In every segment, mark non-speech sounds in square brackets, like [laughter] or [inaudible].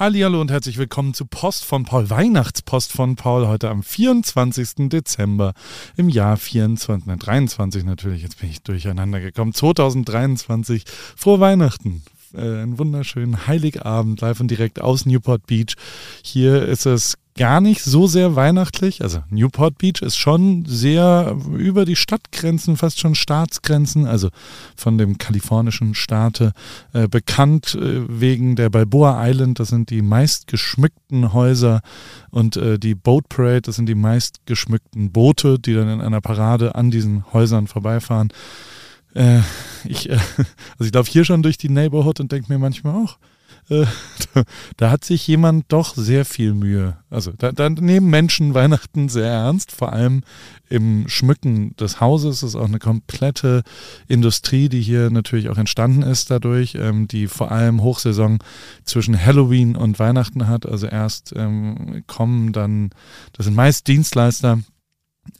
Hallo und herzlich willkommen zu Post von Paul, Weihnachtspost von Paul, heute am 24. Dezember im Jahr 24, 23 natürlich, jetzt bin ich durcheinander gekommen, 2023. Frohe Weihnachten, äh, einen wunderschönen Heiligabend live und direkt aus Newport Beach. Hier ist es gar nicht so sehr weihnachtlich. Also Newport Beach ist schon sehr über die Stadtgrenzen, fast schon Staatsgrenzen, also von dem kalifornischen Staate äh, bekannt äh, wegen der Balboa Island. Das sind die meist geschmückten Häuser und äh, die Boat Parade, das sind die meist geschmückten Boote, die dann in einer Parade an diesen Häusern vorbeifahren. Äh, ich, äh, [laughs] also ich laufe hier schon durch die Neighborhood und denke mir manchmal auch, äh, [laughs] da, hat sich jemand doch sehr viel Mühe. Also da, da, nehmen Menschen [laughs] Weihnachten sehr ernst, vor allem im Schmücken des Hauses. Das ist auch eine komplette Industrie, die hier natürlich auch entstanden ist dadurch, ähm, die vor allem Hochsaison zwischen Halloween und Weihnachten hat. Also erst ähm, kommen dann, das sind meist Dienstleister,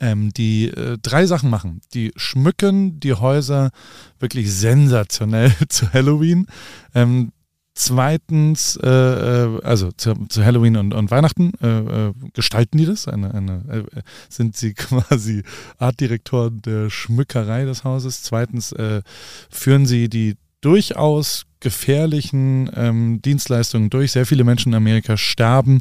ähm, die äh, drei Sachen machen. Die schmücken die Häuser wirklich sensationell [laughs] zu Halloween. Ähm, Zweitens, äh, äh, also zu, zu, Halloween und, und Weihnachten äh, äh, gestalten die das. Eine, eine, äh, sind sie [laughs] quasi Artdirektoren der Schmückerei des Hauses. Zweitens führen sie die durchaus gefährlichen ähm, Dienstleistungen durch. Sehr viele Menschen in Amerika sterben.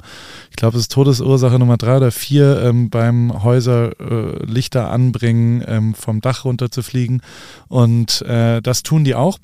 Ich glaube, es ist Todesursache Nummer drei oder vier ähm, beim Häuser äh, Lichter anbringen, ähm, vom Dach runter zu fliegen. Und äh, das tun die auch.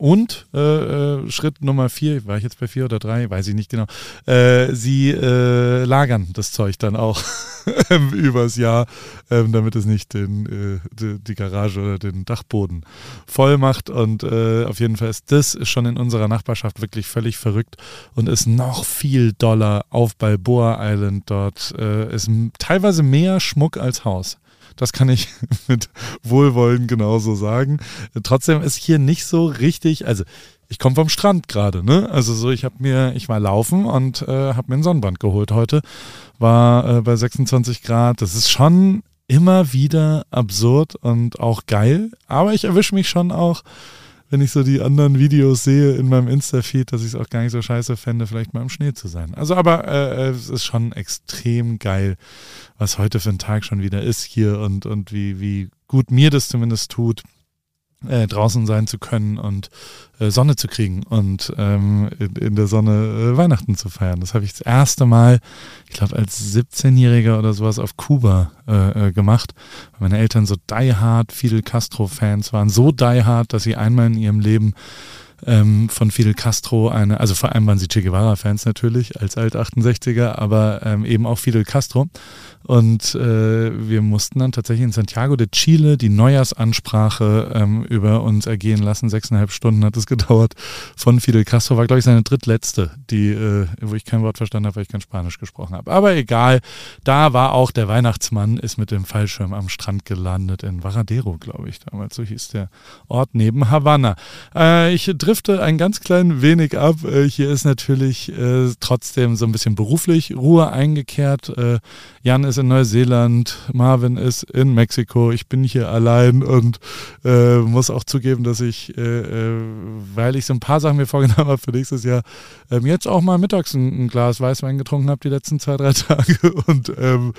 Und äh, äh, Schritt Nummer vier, war ich jetzt bei vier oder drei, weiß ich nicht genau, äh, sie äh, lagern das Zeug dann auch [laughs] übers Jahr, ähm, damit es nicht den, äh, die, die, Garage oder den Dachboden voll macht. Und äh, auf jeden Fall ist das schon in unserer Nachbarschaft wirklich völlig verrückt und ist noch viel doller auf Balboa Island. Dort äh, ist teilweise mehr Schmuck als Haus. Das kann ich [laughs] mit Wohlwollen genauso sagen. Trotzdem ist hier nicht so richtig, also ich komme vom Strand gerade, ne? Also so, ich habe mir, ich war laufen und äh, habe mir ein Sonnenbrand geholt heute. War äh, bei 26 Grad. Das ist schon immer wieder absurd und auch geil. Aber ich erwische mich schon auch wenn ich so die anderen Videos sehe in meinem Insta-Feed, dass ich es auch gar nicht so scheiße fände, vielleicht mal im Schnee zu sein. Also, aber äh, äh, es ist schon extrem geil, was heute für ein Tag schon wieder ist hier und, und wie, wie gut mir das zumindest tut, äh, draußen sein zu können und äh, Sonne zu kriegen und ähm, in, in, der Sonne äh, Weihnachten zu feiern. Das habe ich das erste Mal, ich glaube als 17-Jähriger oder sowas auf Kuba äh, äh, gemacht. Meine Eltern so die hard Fidel Castro-Fans waren, so die hard, dass sie einmal in ihrem Leben ähm, von Fidel Castro eine, also vor allem waren sie Che Guevara-Fans natürlich als Alt-68er, aber ähm, eben auch Fidel Castro. Und äh, wir mussten dann tatsächlich in Santiago de Chile die Neujahrsansprache ähm, über uns ergehen lassen. Sechseinhalb Stunden hat es [laughs] gedauert von Fidel Castro. War, glaube ich, seine drittletzte, die, äh, wo ich kein Wort verstanden habe, weil ich kein Spanisch gesprochen habe. Aber egal, da war auch der Weihnachtsmann, ist mit dem Fallschirm am Strand gelandet in Varadero, glaube ich, damals. So hieß der Ort neben Havanna. Äh, ich drifte ein ganz klein wenig ab. Äh, hier ist natürlich äh, trotzdem so ein bisschen beruflich Ruhe eingekehrt. Äh, Jan ist in Neuseeland, Marvin ist in Mexiko, ich bin hier allein und äh, muss auch zugeben, dass ich, äh, äh weil ich so ein paar Sachen mir vorgenommen habe für nächstes Jahr, ähm, jetzt auch mal mittags ein, ein Glas Weißwein getrunken habe die letzten zwei, drei [laughs] Tage und ähm,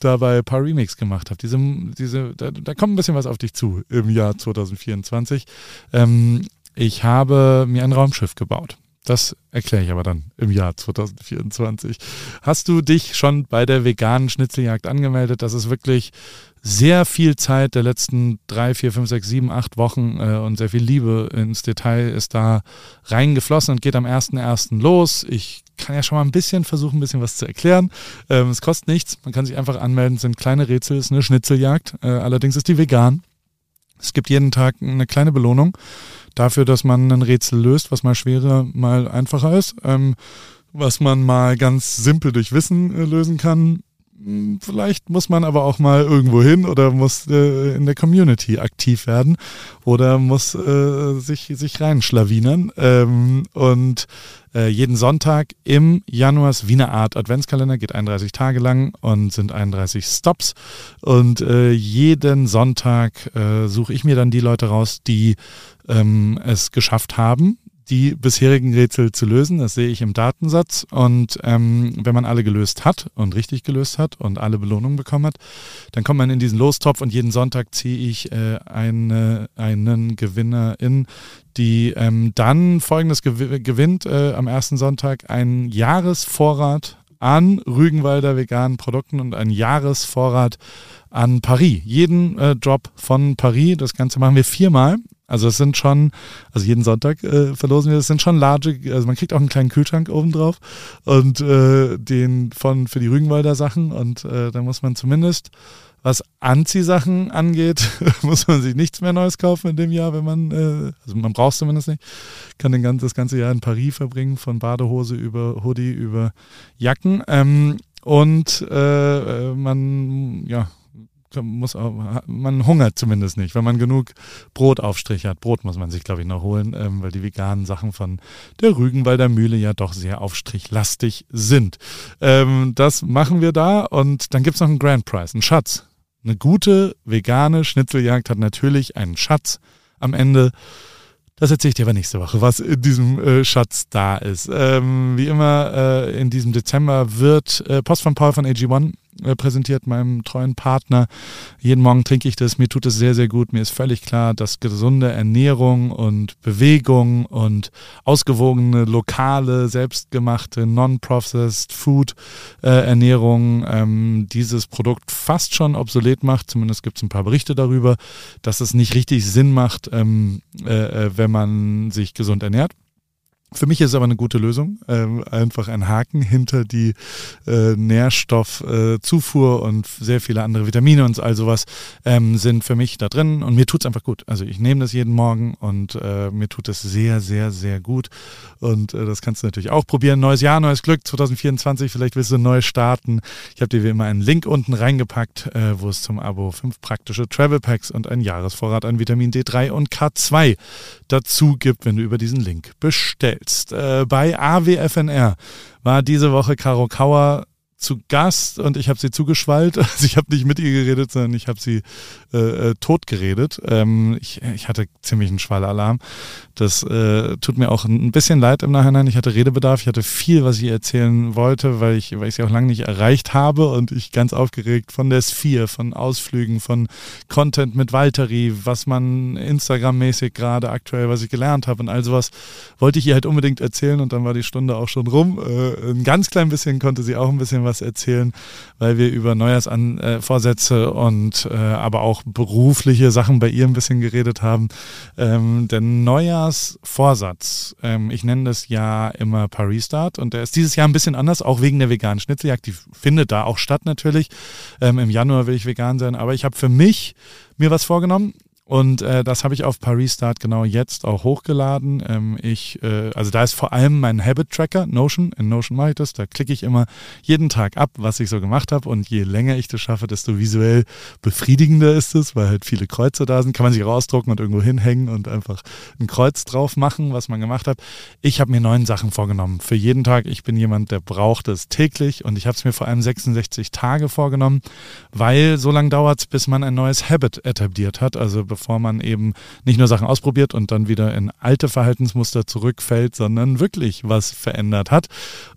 dabei ein paar Remix gemacht habe. Diese, diese, da, da, kommt ein bisschen was auf dich zu im Jahr 2024. Ähm, ich habe mir ein Raumschiff gebaut. Das erkläre ich aber dann im Jahr 2024. Hast du dich schon bei der veganen Schnitzeljagd angemeldet? Das ist wirklich sehr viel Zeit der letzten drei, vier, fünf, sechs, sieben, acht Wochen äh, und sehr viel Liebe ins Detail ist da reingeflossen und geht am 1.1. los. Ich kann ja schon mal ein bisschen versuchen, ein bisschen was zu erklären. Ähm, es kostet nichts. Man kann sich einfach anmelden. Es sind kleine Rätsel, es ist eine Schnitzeljagd. Äh, allerdings ist die vegan. Es gibt jeden Tag eine kleine Belohnung dafür, dass man ein Rätsel löst, was mal schwerer, mal einfacher ist, ähm, was man mal ganz simpel durch Wissen äh, lösen kann. Hm, vielleicht muss man aber auch mal irgendwo hin oder muss äh, in der Community aktiv werden oder muss äh, sich, sich reinschlawinern. Ähm, und jeden Sonntag im Januars Wiener Art Adventskalender, geht 31 Tage lang und sind 31 Stops. Und äh, jeden Sonntag äh, suche ich mir dann die Leute raus, die ähm, es geschafft haben, die bisherigen Rätsel zu lösen. Das sehe ich im Datensatz. Und ähm, wenn man alle gelöst hat und richtig gelöst hat und alle Belohnungen bekommen hat, dann kommt man in diesen Lostopf und jeden Sonntag ziehe ich äh, eine, einen Gewinner in, die ähm, dann folgendes gew gewinnt äh, am ersten Sonntag einen Jahresvorrat an Rügenwalder veganen Produkten und einen Jahresvorrat an Paris. Jeden äh, Drop von Paris, das Ganze machen wir viermal also es sind schon, also jeden Sonntag äh, verlosen wir, es sind schon large, also man kriegt auch einen kleinen Kühlschrank oben drauf und äh, den von für die Rügenwalder Sachen und äh, da muss man zumindest, was Anziehsachen angeht, [laughs] muss man sich nichts mehr Neues kaufen in dem Jahr, wenn man, äh, also man braucht es zumindest nicht, kann den ganzen, das ganze Jahr in Paris verbringen, von Badehose über Hoodie über Jacken. Ähm, und äh, äh man, ja, muss auch, man hungert zumindest nicht, wenn man genug Brotaufstrich hat. Brot muss man sich, glaube ich, noch holen, ähm, weil die veganen Sachen von der Rügenwalder Mühle ja doch sehr aufstrichlastig sind. Ähm, das machen wir da und dann gibt es noch einen Grand Prize, einen Schatz. Eine gute vegane Schnitzeljagd hat natürlich einen Schatz am Ende. Das erzähle ich dir aber nächste Woche, was in diesem äh, Schatz da ist. Ähm, wie immer äh, in diesem Dezember wird äh, Post von Paul von AG1 äh, präsentiert, meinem treuen Partner. Jeden Morgen trinke ich das. Mir tut es sehr, sehr gut. Mir ist völlig klar, dass gesunde Ernährung und Bewegung und ausgewogene, lokale, selbstgemachte, non-processed Food äh, Ernährung ähm, dieses Produkt fast schon obsolet macht. Zumindest gibt es ein paar Berichte darüber, dass es nicht richtig Sinn macht, ähm, äh, äh wenn man sich gesund ernährt. Für mich ist es aber eine gute Lösung. Ähm, einfach ein Haken hinter die äh, Nährstoffzufuhr äh, und sehr viele andere Vitamine und all sowas ähm, sind für mich da drin und mir tut es einfach gut. Also ich nehme das jeden Morgen und äh, mir tut es sehr, sehr, sehr gut. Und äh, das kannst du natürlich auch probieren. Neues Jahr, neues Glück 2024. Vielleicht willst du neu starten. Ich habe dir wie immer einen Link unten reingepackt, äh, wo es zum Abo fünf praktische Travel Packs und einen Jahresvorrat an Vitamin D3 und K2 dazu gibt, wenn du über diesen Link bestellst stellst. Äh, bei AWFNR war diese Woche Caro Kauer zu Gast und ich habe sie zugeschwallt. [laughs] Also ich habe nicht mit ihr geredet, sondern ich habe sie äh, äh, tot geredet. Ähm, ich, ich hatte ziemlich einen Schwallalarm. Das äh, tut mir auch ein bisschen leid im Nachhinein. Ich hatte Redebedarf, ich hatte viel, was ich erzählen wollte, weil ich, weil ich sie auch lange nicht erreicht habe und ich ganz aufgeregt von der Sphere, von Ausflügen, von Content mit Valtteri, was man Instagram-mäßig gerade aktuell, was ich gelernt habe und all sowas, wollte ich ihr halt unbedingt erzählen und dann war die Stunde auch schon rum. Äh, ein ganz klein bisschen konnte sie auch ein bisschen was erzählen, weil wir über Neujahrsvorsätze und äh, aber auch berufliche Sachen bei ihr ein bisschen geredet haben. Ähm, der Neujahrsvorsatz, ähm, ich nenne das ja immer Paris Start und der ist dieses Jahr ein bisschen anders, auch wegen der veganen Schnitzeljagd. Die findet da auch statt natürlich. Ähm, Im Januar will ich vegan sein, aber ich habe für mich mir was vorgenommen und äh, das habe ich auf Paris Start genau jetzt auch hochgeladen. Ähm, ich, äh, also da ist vor allem mein Habit Tracker, Notion. In Notion mache ich das. Da klicke ich immer jeden Tag ab, was ich so gemacht habe. Und je länger ich das schaffe, desto visuell befriedigender ist es, weil halt viele Kreuze da sind. Kann man sich rausdrucken und irgendwo hinhängen und einfach ein Kreuz drauf machen, was man gemacht hat. Ich habe mir neun Sachen vorgenommen. Für jeden Tag. Ich bin jemand, der braucht es täglich. Und ich habe es mir vor allem 66 Tage vorgenommen, weil so lange dauert es, bis man ein neues Habit etabliert hat. Also bevor man eben nicht nur Sachen ausprobiert und dann wieder in alte Verhaltensmuster zurückfällt, sondern wirklich was verändert hat.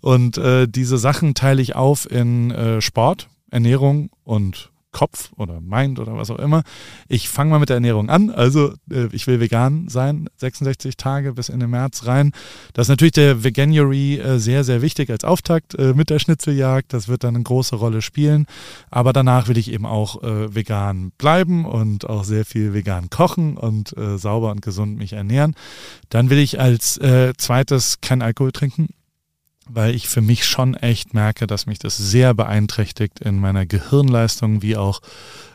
Und äh, diese Sachen teile ich auf in äh, Sport, Ernährung und Kopf oder Mind oder was auch immer. Ich fange mal mit der Ernährung an. Also äh, ich will vegan sein, 66 Tage bis in den März rein. Das ist natürlich der Veganuary äh, sehr, sehr wichtig als Auftakt äh, mit der Schnitzeljagd. Das wird dann eine große Rolle spielen. Aber danach will ich eben auch äh, vegan bleiben und auch sehr viel vegan kochen und äh, sauber und gesund mich ernähren. Dann will ich als äh, zweites kein Alkohol trinken weil ich für mich schon echt merke, dass mich das sehr beeinträchtigt in meiner Gehirnleistung wie auch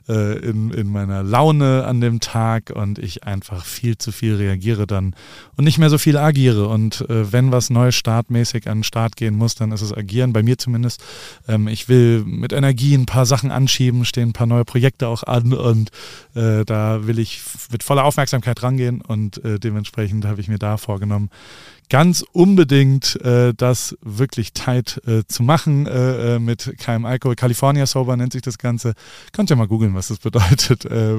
äh, in, in meiner Laune an dem Tag und ich einfach viel zu viel reagiere dann und nicht mehr so viel agiere. Und äh, wenn was Neues startmäßig an den Start gehen muss, dann ist es agieren, bei mir zumindest. Ähm, ich will mit Energie ein paar Sachen anschieben, stehen ein paar neue Projekte auch an und äh, da will ich mit voller Aufmerksamkeit rangehen und äh, dementsprechend habe ich mir da vorgenommen, ganz unbedingt äh, das wirklich tight äh, zu machen äh, äh mit keinem Alkohol. California Sober nennt sich das Ganze. Könnt ihr mal googeln, was das [laughs] bedeutet. Äh,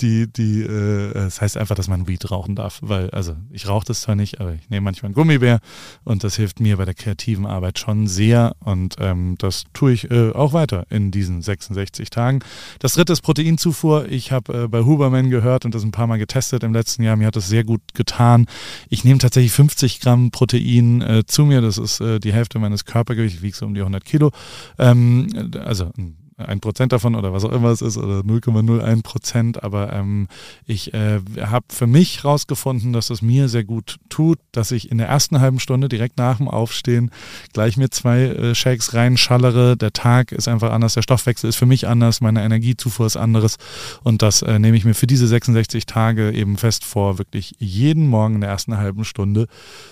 die, die, äh, das heißt einfach, dass man Weed rauchen darf, weil, also ich rauche das zwar nicht, aber ich nehme manchmal einen Gummibär und das hilft mir bei der kreativen Arbeit schon sehr und ähm, das tue ich äh, auch weiter in diesen 66 Tagen. Das dritte ist Proteinzufuhr. Ich habe äh, bei Huberman gehört und das ein paar Mal getestet im letzten Jahr. Mir hat das sehr gut getan. Ich nehme tatsächlich 50 Gramm Protein äh, zu mir. Das ist äh, die Hälfte meines Körpergewichts. Ich wiege so um die 100 Kilo. Ähm, also ein ein Prozent davon oder was auch immer es ist oder 0,01 Prozent, aber ähm, ich äh, habe für mich herausgefunden, dass es mir sehr gut tut, dass ich in der ersten halben Stunde direkt nach dem Aufstehen gleich mir zwei äh, Shakes reinschallere. Der Tag ist einfach anders, der Stoffwechsel ist für mich anders, meine Energiezufuhr ist anderes und das äh, nehme ich mir für diese 66 Tage eben fest vor, wirklich jeden Morgen in der ersten halben Stunde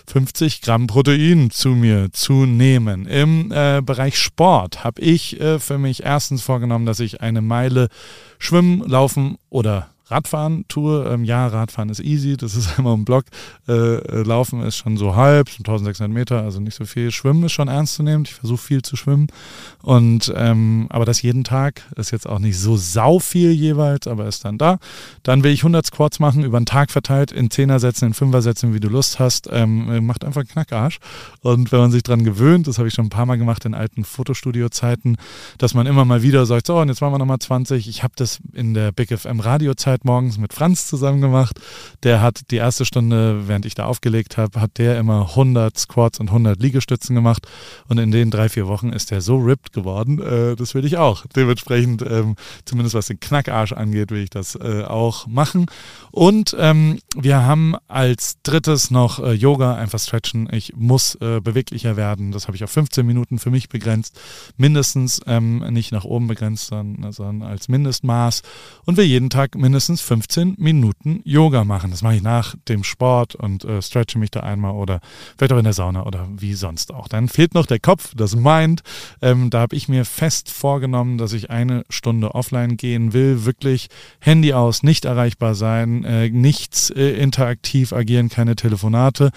50 Gramm Protein zu mir zu nehmen. Im äh, Bereich Sport habe ich äh, für mich erstens vorgenommen, dass ich eine Meile schwimmen, laufen oder Radfahren tue. Ähm, ja, Radfahren ist easy, das ist [laughs] einmal im Block. Äh, äh Laufen ist schon so halb, 1600 Meter, also nicht so viel. Schwimmen ist schon ernst zu nehmen. Ich versuche viel zu schwimmen. Und ähm, aber das jeden Tag ist jetzt auch nicht so sau viel jeweils, aber ist dann da. Dann will ich 100 Squats machen, über den Tag verteilt, in Zehner-Sätzen, in Fünfer-Sätzen, wie du Lust hast. Ähm, macht einfach Knackarsch. Und wenn man sich dran gewöhnt, das habe ich schon ein paar Mal gemacht in alten Fotostudio-Zeiten, dass man immer mal wieder sagt, so, und jetzt machen wir nochmal 20. Ich habe das in der Big FM Radio-Zeit Arbeit morgens mit Franz zusammen gemacht. Der hat die erste Stunde, während ich da aufgelegt habe, hat der immer 100 Squats und 100 Liegestützen gemacht. Und in den drei, vier Wochen ist der so ripped geworden. Äh, das will ich auch. Dementsprechend, ähm, zumindest was den Knackarsch angeht, will ich das äh, auch machen. Und ähm, wir haben als drittes noch äh, Yoga, einfach stretchen. Ich muss äh, beweglicher werden. Das habe ich auf 15 Minuten für mich begrenzt. Mindestens ähm, nicht nach oben begrenzt, sondern, sondern als Mindestmaß. Und wir jeden Tag mindestens mindestens 15 Minuten Yoga machen. Das mache ich nach dem Sport und äh, stretche mich da einmal oder vielleicht auch in der Sauna oder wie sonst auch. Dann fehlt noch der Kopf, das Mind. Ähm, da habe ich mir fest vorgenommen, dass ich eine Stunde offline gehen will. Wirklich Handy aus, nicht erreichbar sein, äh, nichts äh, interaktiv agieren, keine Telefonate.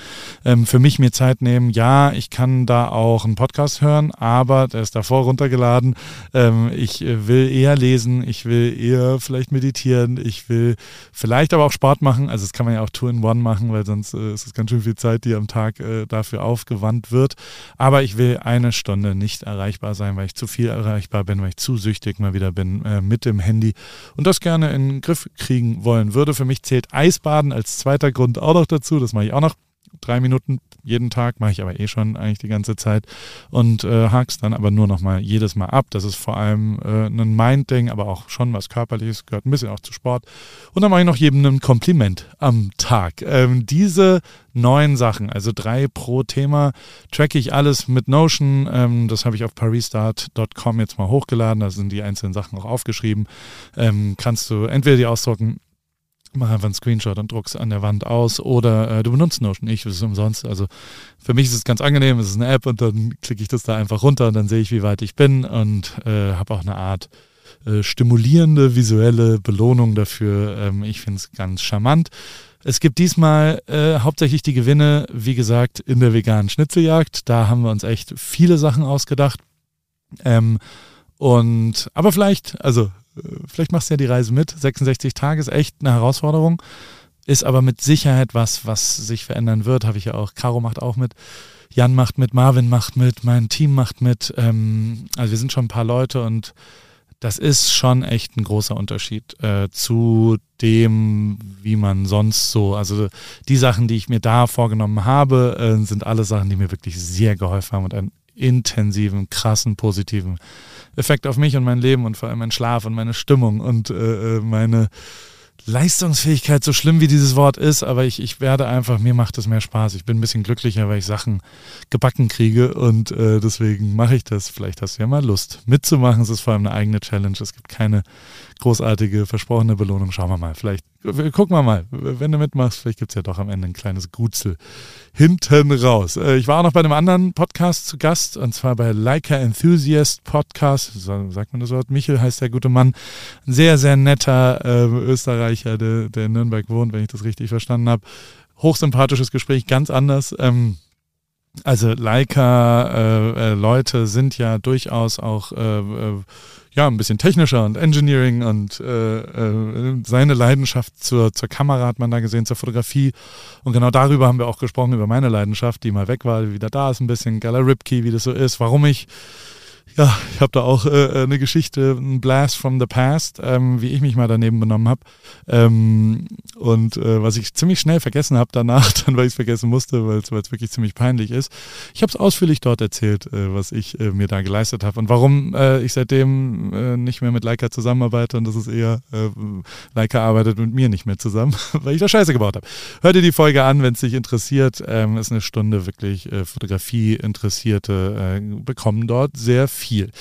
Ähm, für mich mir Zeit nehmen. Ja, ich kann da auch einen Podcast hören, aber der ist davor runtergeladen. Ähm, ich äh, will eher lesen, ich will eher vielleicht meditieren, ich ich will vielleicht aber auch Sport machen. Also das kann man ja auch Two in One machen, weil sonst äh, ist es ganz schön viel Zeit, die am Tag äh, dafür aufgewandt wird. Aber ich will eine Stunde nicht erreichbar sein, weil ich zu viel erreichbar bin, weil ich zu süchtig mal wieder bin äh, mit dem Handy und das gerne in den Griff kriegen wollen würde. Für mich zählt Eisbaden als zweiter Grund auch noch dazu. Das mache ich auch noch drei Minuten jeden Tag, mache ich aber eh schon eigentlich die ganze Zeit und äh, hak's dann aber nur noch mal jedes Mal ab. Das ist vor allem äh, ein Mind-Ding, aber auch schon was Körperliches, gehört ein bisschen auch zu Sport. Und dann mache ich noch jedem ein Kompliment am Tag. Ähm, diese neun Sachen, also drei pro Thema, tracke ich alles mit Notion. Ähm, das habe ich auf parisstart.com jetzt mal hochgeladen. Da sind die einzelnen Sachen auch aufgeschrieben. Ähm, kannst du entweder die ausdrucken mach einfach einen Screenshot und druck's an der Wand aus oder äh, du benutzt Notion. Ich, ist umsonst. Also für mich ist es ganz angenehm, es ist eine App und dann klicke ich das da einfach runter und dann sehe ich, wie weit ich bin und äh, habe auch eine Art äh, stimulierende visuelle Belohnung dafür. Ähm, ich finde es ganz charmant. Es gibt diesmal äh, hauptsächlich die Gewinne, wie gesagt, in der veganen Schnitzeljagd. Da haben wir uns echt viele Sachen ausgedacht. Ähm, und aber vielleicht, also vielleicht machst du ja die Reise mit. 66 Tage ist echt eine Herausforderung. Ist aber mit Sicherheit was, was sich verändern wird. Habe ich ja auch. Caro macht auch mit. Jan macht mit, Marvin macht mit, mein Team macht mit. Ähm, also wir sind schon ein paar Leute und das ist schon echt ein großer Unterschied äh, zu dem, wie man sonst so, also die Sachen, die ich mir da vorgenommen habe, äh, sind alle Sachen, die mir wirklich sehr geholfen haben und einen intensiven, krassen, positiven Effekt auf mich und mein Leben und vor allem meinen Schlaf und meine Stimmung und äh, äh, meine Leistungsfähigkeit, so schlimm wie dieses Wort ist, aber ich, ich werde einfach, mir macht es mehr Spaß. Ich bin ein bisschen glücklicher, weil ich Sachen gebacken kriege und äh, deswegen mache ich das. Vielleicht hast du ja mal Lust mitzumachen. Es ist vor allem eine eigene Challenge. Es gibt keine großartige versprochene Belohnung. Schauen wir mal. Vielleicht gucken wir mal. Wenn du mitmachst, vielleicht gibt es ja doch am Ende ein kleines Gutzel hinten raus. Äh, ich war auch noch bei einem anderen Podcast zu Gast und zwar bei Leica Enthusiast Podcast. Sagt man das Wort? Michel heißt der gute Mann. Ein sehr, sehr netter äh, Österreicher, der, der in Nürnberg wohnt, wenn ich das richtig verstanden habe hochsympathisches Gespräch, ganz anders. Ähm, also Leica-Leute äh, äh, sind ja durchaus auch äh, äh, ja ein bisschen technischer und Engineering und äh, äh, seine Leidenschaft zur, zur Kamera hat man da gesehen, zur Fotografie. Und genau darüber haben wir auch gesprochen, über meine Leidenschaft, die mal weg war, wieder da ist ein bisschen, Gala Ripkey, wie das so ist, warum ich ja, ich habe da auch äh, eine Geschichte, ein Blast from the Past, ähm, wie ich mich mal daneben benommen habe. Ähm, und äh, was ich ziemlich schnell vergessen habe danach, [laughs] dann weil ich es vergessen musste, weil es wirklich ziemlich peinlich ist. Ich habe es ausführlich dort erzählt, äh, was ich äh, mir da geleistet habe und warum äh, ich seitdem äh, nicht mehr mit Leica zusammenarbeite und das ist eher, Leica arbeitet mit mir nicht mehr zusammen, [laughs] weil ich da Scheiße gebaut habe. Hör dir die Folge an, wenn es dich interessiert. Ähm, ist eine Stunde wirklich Fotografie interessierte bekommen dort sehr viel.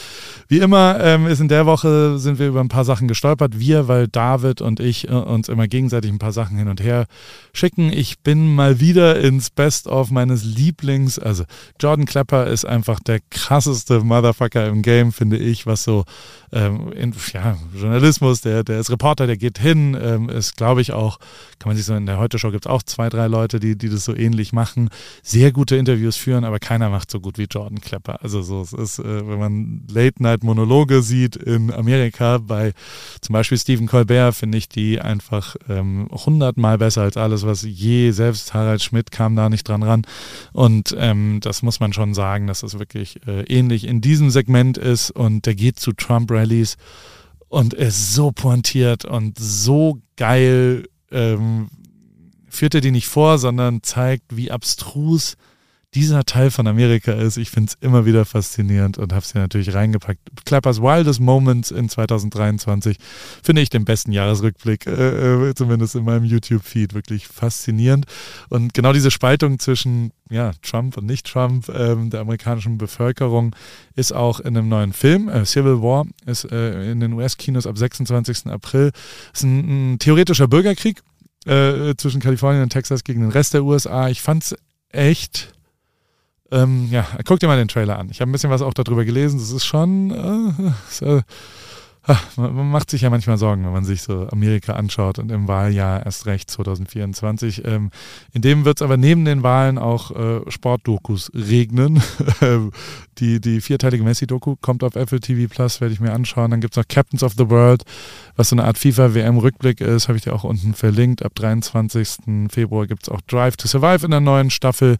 Wie immer ähm, ist in der Woche sind wir über ein paar Sachen gestolpert. Wir, weil David und ich äh, uns immer gegenseitig ein paar Sachen hin und her schicken. Ich bin mal wieder ins Best-of meines Lieblings. Also Jordan Klepper ist einfach der krasseste Motherfucker im Game, finde ich, was so ähm, in, ja, Journalismus, der, der ist Reporter, der geht hin, ähm, ist, glaube ich, auch, kann man sich so in der Heute-Show gibt es auch zwei, drei Leute, die, die das so ähnlich machen, sehr gute Interviews führen, aber keiner macht so gut wie Jordan Klepper. Also so, es ist, äh, wenn man Late-Night-Monologe sieht in Amerika bei zum Beispiel Stephen Colbert, finde ich die einfach ähm, hundertmal besser als alles, was je, selbst Harald Schmidt kam da nicht dran ran. Und ähm, das muss man schon sagen, dass das wirklich äh, ähnlich in diesem Segment ist und der geht zu Trump Rallyes und ist so pointiert und so geil. Ähm, führt er die nicht vor, sondern zeigt, wie abstrus dieser Teil von Amerika ist. Ich finde es immer wieder faszinierend und habe es hier natürlich reingepackt. Clappers Wildest Moments in 2023 finde ich den besten Jahresrückblick, äh, äh, zumindest in meinem YouTube-Feed, wirklich faszinierend. Und genau diese Spaltung zwischen ja, Trump und nicht Trump ähm, der amerikanischen Bevölkerung ist auch in einem neuen Film. Äh, Civil War ist äh, in den US-Kinos ab 26. April. Ist ein, ein theoretischer Bürgerkrieg äh, zwischen Kalifornien und Texas gegen den Rest der USA. Ich fand es echt ähm, ja, guck dir mal den Trailer an. Ich habe ein bisschen was auch darüber gelesen. Das ist schon, äh, ist, äh, man macht sich ja manchmal Sorgen, wenn man sich so Amerika anschaut und im Wahljahr erst recht 2024. Ähm, in dem wird es aber neben den Wahlen auch äh, Sportdokus regnen. [laughs] die, die vierteilige Messi-Doku kommt auf Apple TV Plus, werde ich mir anschauen. Dann gibt es noch Captains of the World, was so eine Art FIFA-WM-Rückblick ist, habe ich dir auch unten verlinkt. Ab 23. Februar gibt es auch Drive to Survive in der neuen Staffel.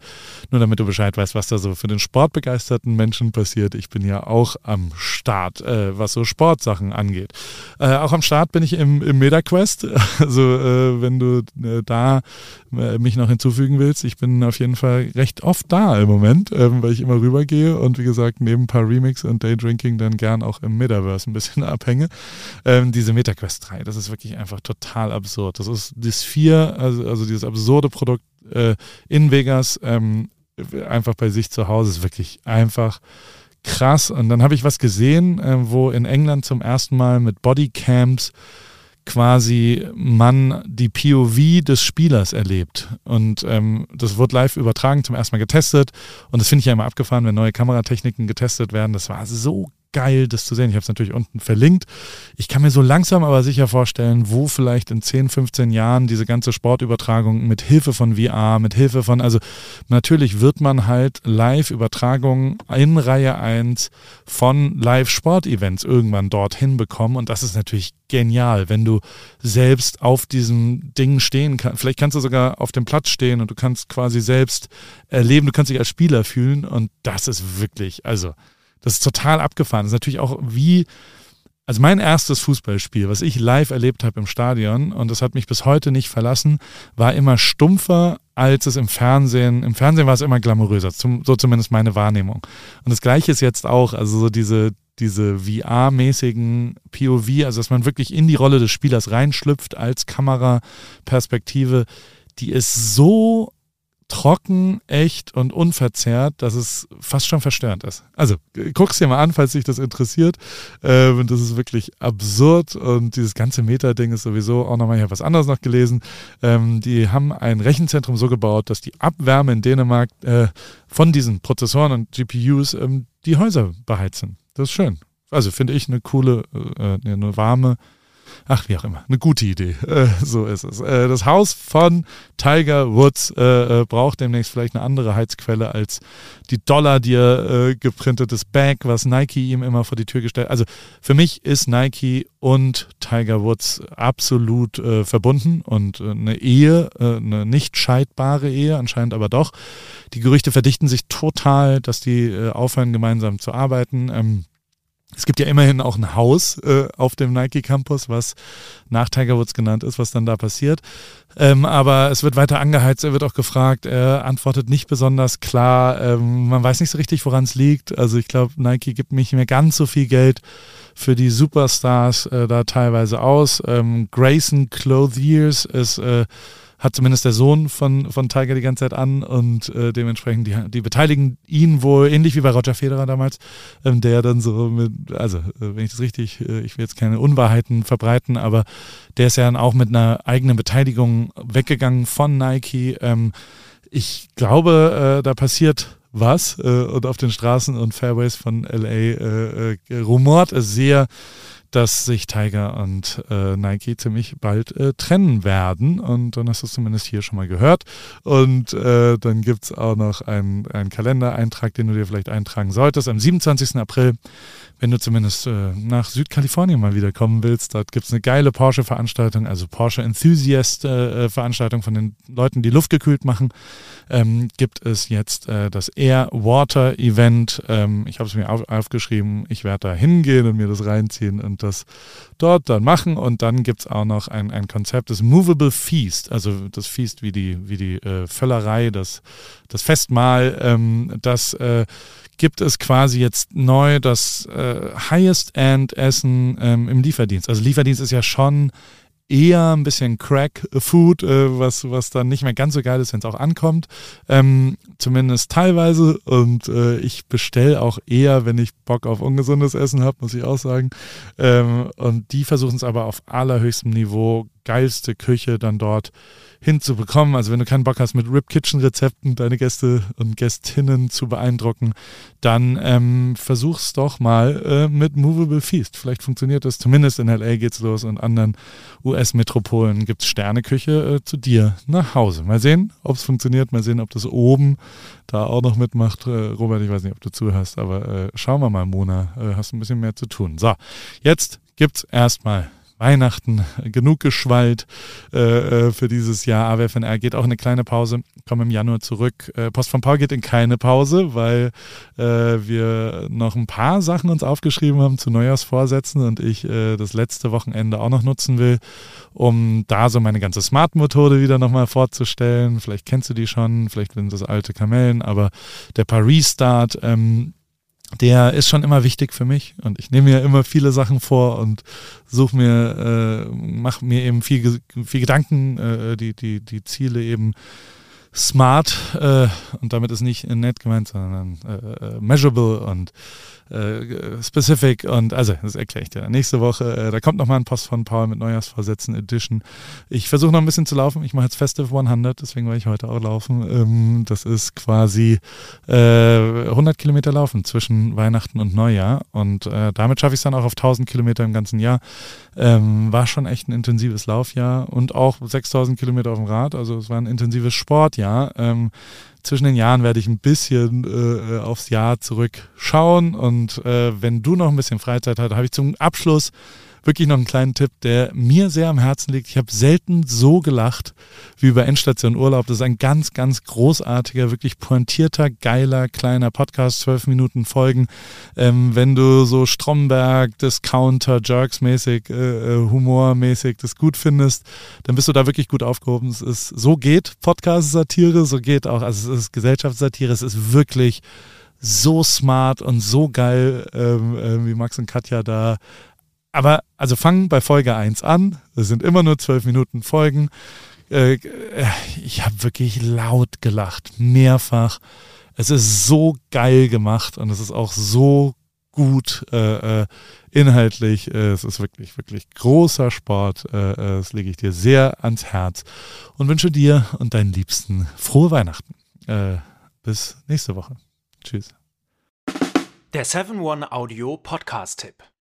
Nur damit du Bescheid weißt, was da so für den sportbegeisterten Menschen passiert. Ich bin ja auch am Start, äh, was so Sportsachen angeht. Äh, auch am Start bin ich im, im MetaQuest. [laughs] Also äh, wenn du äh, da äh, mich noch hinzufügen willst, ich bin auf jeden Fall recht oft da im Moment, ähm, weil ich immer rübergehe und wie gesagt neben ein paar Remix und Daydrinking dann gern auch im Metaverse ein bisschen [laughs] abhänge. Ähm, diese MetaQuest 3, das ist wirklich einfach total absurd. Das ist das 4, also, also dieses absurde Produkt äh, in Vegas, ähm, einfach bei sich zu Hause, ist wirklich einfach krass. Und dann habe ich was gesehen, äh, wo in England zum ersten Mal mit Bodycams quasi man die POV des Spielers erlebt. Und ähm, das wird live übertragen, zum ersten Mal getestet. Und das finde ich ja immer abgefahren, wenn neue Kameratechniken getestet werden. Das war so geil, das zu sehen. Ich habe es natürlich unten verlinkt. Ich kann mir so langsam aber sicher vorstellen, wo vielleicht in 10, 15 Jahren diese ganze Sportübertragung mit Hilfe von VR, mit Hilfe von, also natürlich wird man halt Live-Übertragungen in Reihe 1 von Live-Sport-Events irgendwann dorthin bekommen. Und das ist natürlich genial, wenn du selbst auf diesem Ding stehen kannst. Vielleicht kannst du sogar auf dem Platz stehen und du kannst quasi selbst erleben, du kannst dich als Spieler fühlen. Und das ist wirklich, also das ist total abgefahren. Das ist natürlich auch wie, also mein erstes Fußballspiel, was ich live erlebt habe im Stadion, und das hat mich bis heute nicht verlassen, war immer stumpfer, als es im Fernsehen, im Fernsehen war es immer glamouröser, zum, so zumindest meine Wahrnehmung. Und das gleiche ist jetzt auch, also so diese, diese VR-mäßigen POV, also dass man wirklich in die Rolle des Spielers reinschlüpft als Kameraperspektive, die ist so trocken, echt und unverzerrt, dass es fast schon verstörend ist. Also guck's dir mal an, falls dich das interessiert. Ähm, das ist wirklich absurd und dieses ganze Meta-Ding ist sowieso auch nochmal, ich habe was anderes noch gelesen. Ähm, die haben ein Rechenzentrum so gebaut, dass die Abwärme in Dänemark äh, von diesen Prozessoren und GPUs ähm, die Häuser beheizen. Das ist schön. Also finde ich eine coole, äh, eine warme ach, wie auch immer, eine gute Idee. [laughs] Äh, so ist es. Äh, das Haus von Tiger Woods äh, äh braucht demnächst vielleicht eine andere Heizquelle als die Dollar, die er äh, geprintetes Bag, was Nike ihm immer vor die Tür gestellt. Also für mich ist Nike und Tiger Woods absolut äh, verbunden und eine Ehe, eine nicht scheidbare Ehe, anscheinend aber doch. Die Gerüchte verdichten sich total, dass die aufhören, gemeinsam zu arbeiten. Ähm, es gibt ja immerhin auch ein Haus äh, auf dem Nike Campus, was nach Tiger Woods genannt ist, was dann da passiert. Ähm, aber es wird weiter angeheizt, er wird auch gefragt, er antwortet nicht besonders klar. Ähm, man weiß nicht so richtig, woran es liegt. Also ich glaube, Nike gibt nicht mehr ganz so viel Geld für die Superstars äh, da teilweise aus. Ähm, Grayson Clothiers ist äh, hat zumindest der Sohn von, von Tiger die ganze Zeit an und äh, dementsprechend die, die beteiligen ihn wohl, ähnlich wie bei Roger Federer damals, ähm, der dann so mit, also äh, wenn ich das richtig, äh, ich will jetzt keine Unwahrheiten verbreiten, aber der ist ja dann auch mit einer eigenen Beteiligung weggegangen von Nike. Ähm, ich glaube, äh, da passiert was äh, und auf den Straßen und Fairways von LA äh, äh, rumort sehr, dass sich Tiger und äh, Nike ziemlich bald äh, trennen werden. Und dann hast du es zumindest hier schon mal gehört. Und äh, dann gibt es auch noch einen, einen Kalendereintrag, den du dir vielleicht eintragen solltest. Am 27. April wenn du zumindest äh, nach Südkalifornien mal wieder kommen willst, dort gibt es eine geile Porsche-Veranstaltung, also Porsche Enthusiast-Veranstaltung äh, von den Leuten, die Luft gekühlt machen, ähm, gibt es jetzt äh, das Air Water Event. Ähm, ich habe es mir auf, aufgeschrieben, ich werde da hingehen und mir das reinziehen und das dort dann machen. Und dann gibt es auch noch ein, ein Konzept, das Movable Feast, also das Feast wie die, wie die äh, Völlerei, das, das Festmahl, ähm, das äh, gibt es quasi jetzt neu das äh, Highest-End-Essen ähm, im Lieferdienst. Also Lieferdienst ist ja schon eher ein bisschen Crack-Food, äh, was, was dann nicht mehr ganz so geil ist, wenn es auch ankommt. Ähm, zumindest teilweise. Und äh, ich bestelle auch eher, wenn ich Bock auf ungesundes Essen habe, muss ich auch sagen. Ähm, und die versuchen es aber auf allerhöchstem Niveau, geilste Küche dann dort hinzubekommen. Also wenn du keinen Bock hast, mit Rip Kitchen Rezepten deine Gäste und Gästinnen zu beeindrucken, dann ähm, versuch's doch mal äh, mit Movable Feast. Vielleicht funktioniert das. Zumindest in LA geht's los und anderen US-Metropolen gibt's Sterneküche äh, zu dir nach Hause. Mal sehen, ob es funktioniert. Mal sehen, ob das oben da auch noch mitmacht. Äh, Robert, ich weiß nicht, ob du zuhörst, aber äh, schauen wir mal, Mona. Äh, hast ein bisschen mehr zu tun. So, jetzt gibt's erstmal Weihnachten genug geschwallt äh, äh für dieses Jahr. AWFNR geht auch in eine kleine Pause, kommen im Januar zurück. Äh, Post von Paul geht in keine Pause, weil äh, wir noch ein paar Sachen uns aufgeschrieben haben zu Neujahrsvorsätzen und ich äh, das letzte Wochenende auch noch nutzen will, um da so meine ganze Smart-Methode wieder nochmal vorzustellen. Vielleicht kennst du die schon, vielleicht sind das alte Kamellen, aber der Paris-Start, ähm, der ist schon immer wichtig für mich und ich nehme mir immer viele Sachen vor und suche mir, äh, mache mir eben viel, viel Gedanken, äh, die, die, die Ziele eben smart äh, und damit ist nicht nett gemeint, sondern äh, äh measurable und äh, specific und also, das erkläre ich dir nächste Woche. Äh, da kommt nochmal ein Post von Paul mit Neujahrsvorsätzen Edition. Ich versuche noch ein bisschen zu laufen. Ich mache jetzt Festive 100, deswegen werde ich heute auch laufen. Ähm, das ist quasi äh, 100 Kilometer laufen zwischen Weihnachten und Neujahr und äh, damit schaffe ich es dann auch auf 1000 Kilometer im ganzen Jahr. Ähm, war schon echt ein intensives Laufjahr und auch 6000 Kilometer auf dem Rad. Also es war ein intensives Sportjahr. Ähm, zwischen den Jahren werde ich ein bisschen äh, aufs Jahr zurückschauen. Und äh, wenn du noch ein bisschen Freizeit hast, habe ich zum Abschluss wirklich noch einen kleinen Tipp, der mir sehr am Herzen liegt. Ich habe selten so gelacht wie über Endstation Urlaub. Das ist ein ganz, ganz großartiger, wirklich pointierter, geiler, kleiner Podcast, zwölf Minuten Folgen. Ähm, wenn du so Stromberg, Discounter, Jerks-mäßig, äh, äh, Humormäßig das gut findest, dann bist du da wirklich gut aufgehoben. Es ist, so geht Podcast-Satire, so geht auch, also es ist Gesellschaftssatire, es ist wirklich so smart und so geil, ähm, äh, wie Max und Katja da aber also fangen bei Folge 1 an. Das sind immer nur zwölf Minuten Folgen. Äh, ich habe wirklich laut gelacht, mehrfach. Es ist so geil gemacht und es ist auch so gut äh, äh inhaltlich. Äh, es ist wirklich, wirklich großer Sport. Äh, das lege ich dir sehr ans Herz und wünsche dir und deinen Liebsten frohe Weihnachten. bis nächste Woche. Tschüss. Der 7-One Audio Podcast-Tipp.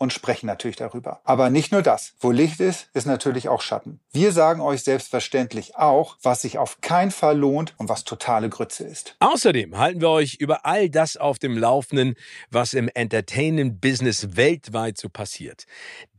und sprechen natürlich darüber. Aber nicht nur das. Wo Licht ist, ist natürlich auch Schatten. Wir sagen euch selbstverständlich auch, was sich auf keinen Fall lohnt und was totale Grütze ist. Außerdem halten wir euch über all das auf dem Laufenden, was im Entertainment-Business weltweit so passiert.